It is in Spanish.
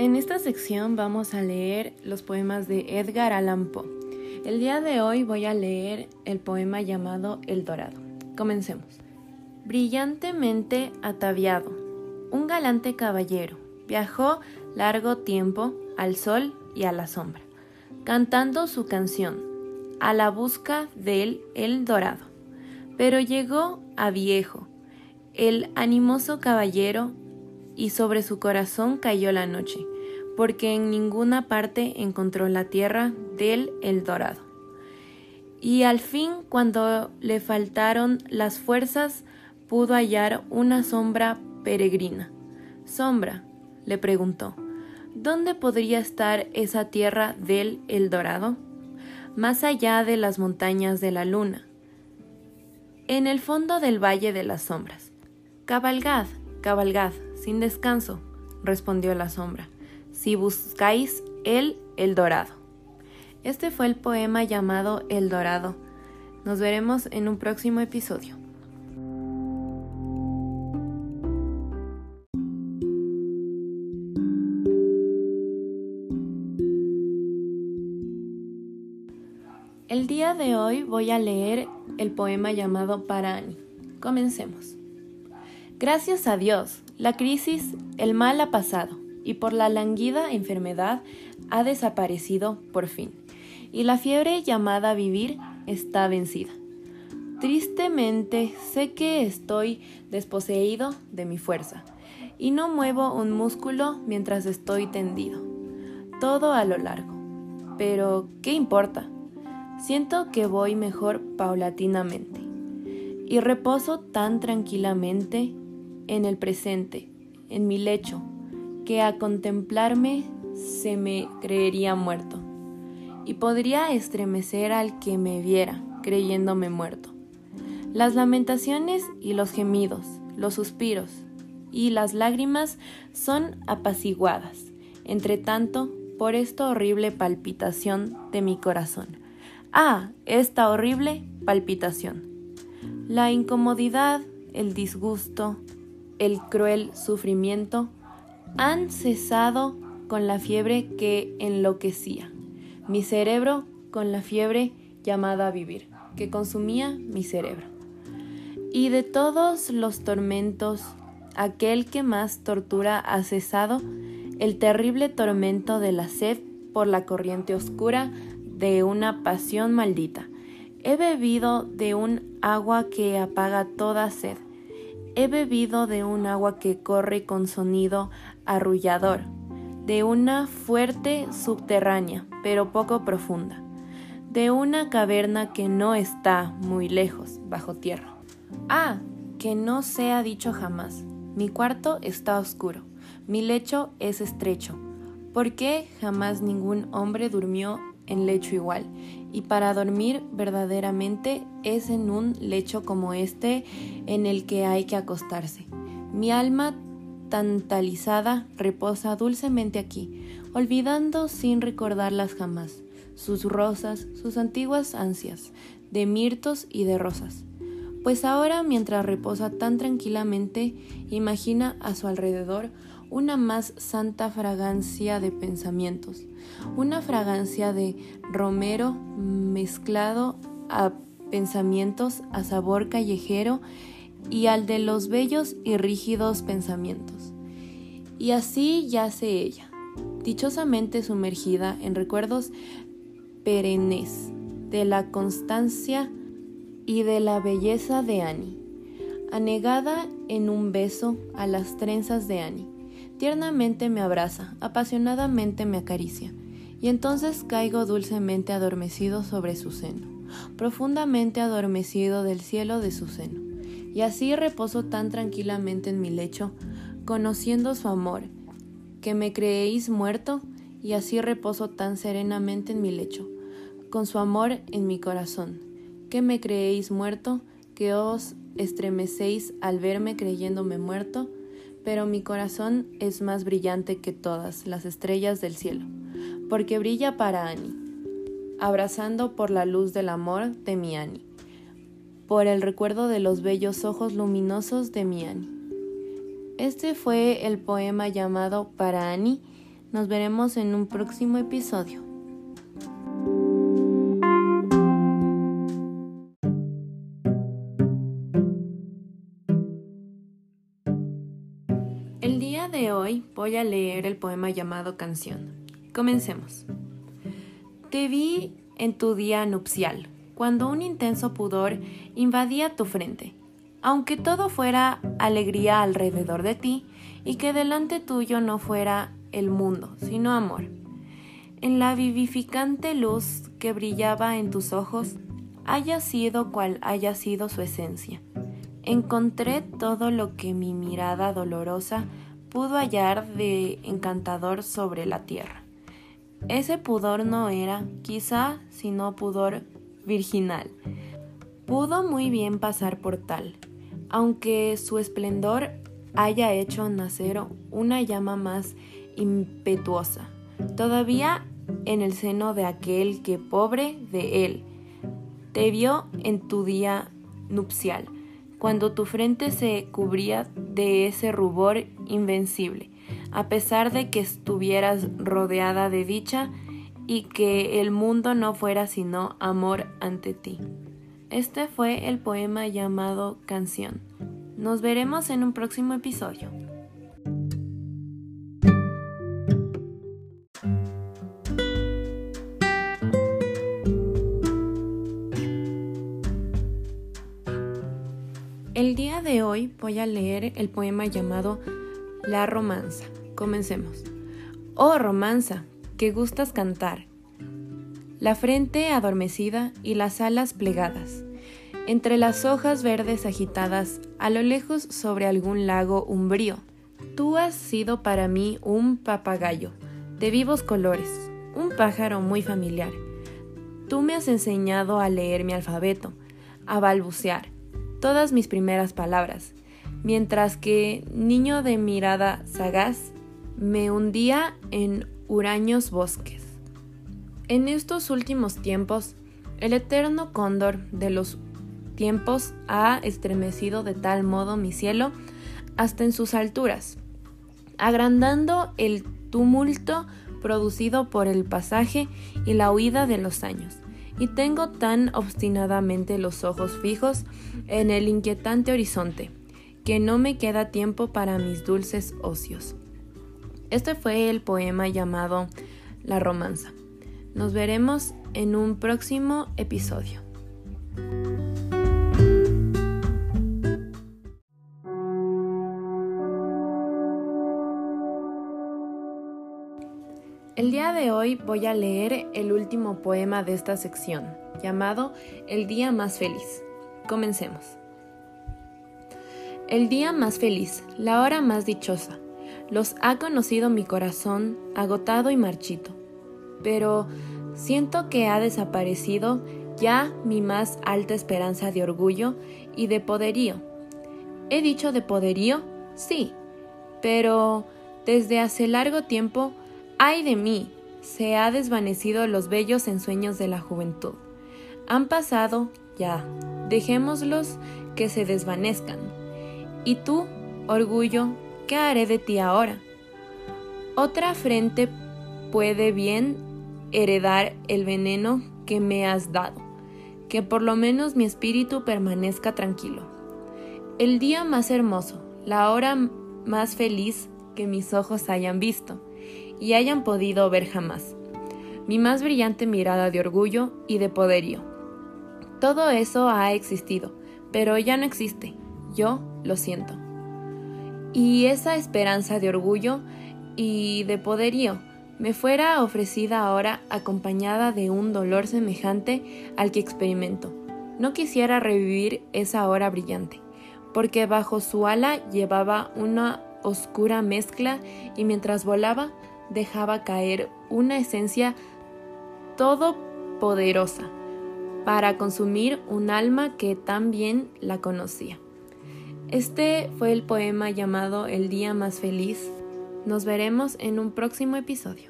En esta sección vamos a leer los poemas de Edgar Allan Poe. El día de hoy voy a leer el poema llamado El Dorado. Comencemos. Brillantemente ataviado, un galante caballero viajó largo tiempo al sol y a la sombra, cantando su canción, a la busca del El Dorado. Pero llegó a viejo, el animoso caballero, y sobre su corazón cayó la noche, porque en ninguna parte encontró la tierra del El Dorado. Y al fin, cuando le faltaron las fuerzas, pudo hallar una sombra peregrina. Sombra, le preguntó, ¿dónde podría estar esa tierra del El Dorado? Más allá de las montañas de la luna, en el fondo del Valle de las Sombras. Cabalgad, cabalgad, sin descanso, respondió la sombra, si buscáis el El Dorado. Este fue el poema llamado El Dorado. Nos veremos en un próximo episodio. El día de hoy voy a leer el poema llamado Para Annie. Comencemos. Gracias a Dios, la crisis, el mal ha pasado y por la languida enfermedad ha desaparecido por fin, y la fiebre llamada vivir está vencida. Tristemente sé que estoy desposeído de mi fuerza, y no muevo un músculo mientras estoy tendido, todo a lo largo. Pero, ¿qué importa? Siento que voy mejor paulatinamente y reposo tan tranquilamente en el presente, en mi lecho, que a contemplarme se me creería muerto y podría estremecer al que me viera creyéndome muerto. Las lamentaciones y los gemidos, los suspiros y las lágrimas son apaciguadas, entre tanto, por esta horrible palpitación de mi corazón Ah, esta horrible palpitación. La incomodidad, el disgusto, el cruel sufrimiento han cesado con la fiebre que enloquecía. Mi cerebro con la fiebre llamada vivir, que consumía mi cerebro. Y de todos los tormentos, aquel que más tortura ha cesado, el terrible tormento de la sed por la corriente oscura de una pasión maldita. He bebido de un agua que apaga toda sed. He bebido de un agua que corre con sonido arrullador, de una fuerte subterránea, pero poco profunda, de una caverna que no está muy lejos, bajo tierra. Ah, que no se ha dicho jamás. Mi cuarto está oscuro, mi lecho es estrecho. ¿Por qué jamás ningún hombre durmió en lecho igual. Y para dormir verdaderamente es en un lecho como este en el que hay que acostarse. Mi alma tantalizada reposa dulcemente aquí, olvidando sin recordarlas jamás sus rosas, sus antiguas ansias, de mirtos y de rosas. Pues ahora, mientras reposa tan tranquilamente, imagina a su alrededor una más santa fragancia de pensamientos, una fragancia de romero mezclado a pensamientos a sabor callejero y al de los bellos y rígidos pensamientos. Y así yace ella, dichosamente sumergida en recuerdos perennes de la constancia y de la belleza de Annie, anegada en un beso a las trenzas de Annie Tiernamente me abraza, apasionadamente me acaricia, y entonces caigo dulcemente adormecido sobre su seno, profundamente adormecido del cielo de su seno, y así reposo tan tranquilamente en mi lecho, conociendo su amor, que me creéis muerto, y así reposo tan serenamente en mi lecho, con su amor en mi corazón, que me creéis muerto, que os estremecéis al verme creyéndome muerto, pero mi corazón es más brillante que todas las estrellas del cielo, porque brilla para Annie, abrazando por la luz del amor de mi Annie, por el recuerdo de los bellos ojos luminosos de mi Annie. Este fue el poema llamado Para Annie Nos veremos en un próximo episodio. El día de hoy voy a leer el poema llamado Canción. Comencemos. Te vi en tu día nupcial, cuando un intenso pudor invadía tu frente. Aunque todo fuera alegría alrededor de ti y que delante tuyo no fuera el mundo, sino amor. En la vivificante luz que brillaba en tus ojos, haya sido cual haya sido su esencia encontré todo lo que mi mirada dolorosa pudo hallar de encantador sobre la tierra. Ese pudor no era, quizá, sino pudor virginal. Pudo muy bien pasar por tal, aunque su esplendor haya hecho nacer una llama más impetuosa, todavía en el seno de aquel que, pobre de él, te vio en tu día nupcial cuando tu frente se cubría de ese rubor invencible, a pesar de que estuvieras rodeada de dicha y que el mundo no fuera sino amor ante ti. Este fue el poema llamado Canción. Nos veremos en un próximo episodio. El día de hoy voy a leer el poema llamado La romanza. Comencemos. Oh romanza, que gustas cantar. La frente adormecida y las alas plegadas. Entre las hojas verdes agitadas, a lo lejos sobre algún lago umbrío. Tú has sido para mí un papagayo, de vivos colores, un pájaro muy familiar. Tú me has enseñado a leer mi alfabeto, a balbucear, todas mis primeras palabras, mientras que, niño de mirada sagaz, me hundía en huraños bosques. En estos últimos tiempos, el eterno cóndor de los tiempos ha estremecido de tal modo mi cielo hasta en sus alturas, agrandando el tumulto producido por el pasaje y la huida de los años y tengo tan obstinadamente los ojos fijos en el inquietante horizonte, que no me queda tiempo para mis dulces ocios. Este fue el poema llamado La romanza. Nos veremos en un próximo episodio. El día de hoy voy a leer el último poema de esta sección, llamado El día más feliz. Comencemos. El día más feliz, la hora más dichosa, los ha conocido mi corazón agotado y marchito, pero siento que ha desaparecido ya mi más alta esperanza de orgullo y de poderío. ¿He dicho de poderío? Sí, pero desde hace largo tiempo ¡Ay de mí! Se ha desvanecido los bellos ensueños de la juventud. Han pasado, ya, dejémoslos que se desvanezcan. ¿Y tú, orgullo, qué haré de ti ahora? Otra frente puede bien heredar el veneno que me has dado, que por lo menos mi espíritu permanezca tranquilo. El día más hermoso, la hora más feliz que mis ojos hayan visto, y hayan podido ver jamás. Mi más brillante mirada de orgullo y de poderío. Todo eso ha existido, pero ya no existe. Yo lo siento. Y esa esperanza de orgullo y de poderío me fuera ofrecida ahora acompañada de un dolor semejante al que experimento. No quisiera revivir esa hora brillante, porque bajo su ala llevaba una oscura mezcla y mientras volaba dejaba caer una esencia todopoderosa para consumir un alma que tan bien la conocía. Este fue el poema llamado El día más feliz. Nos veremos en un próximo episodio.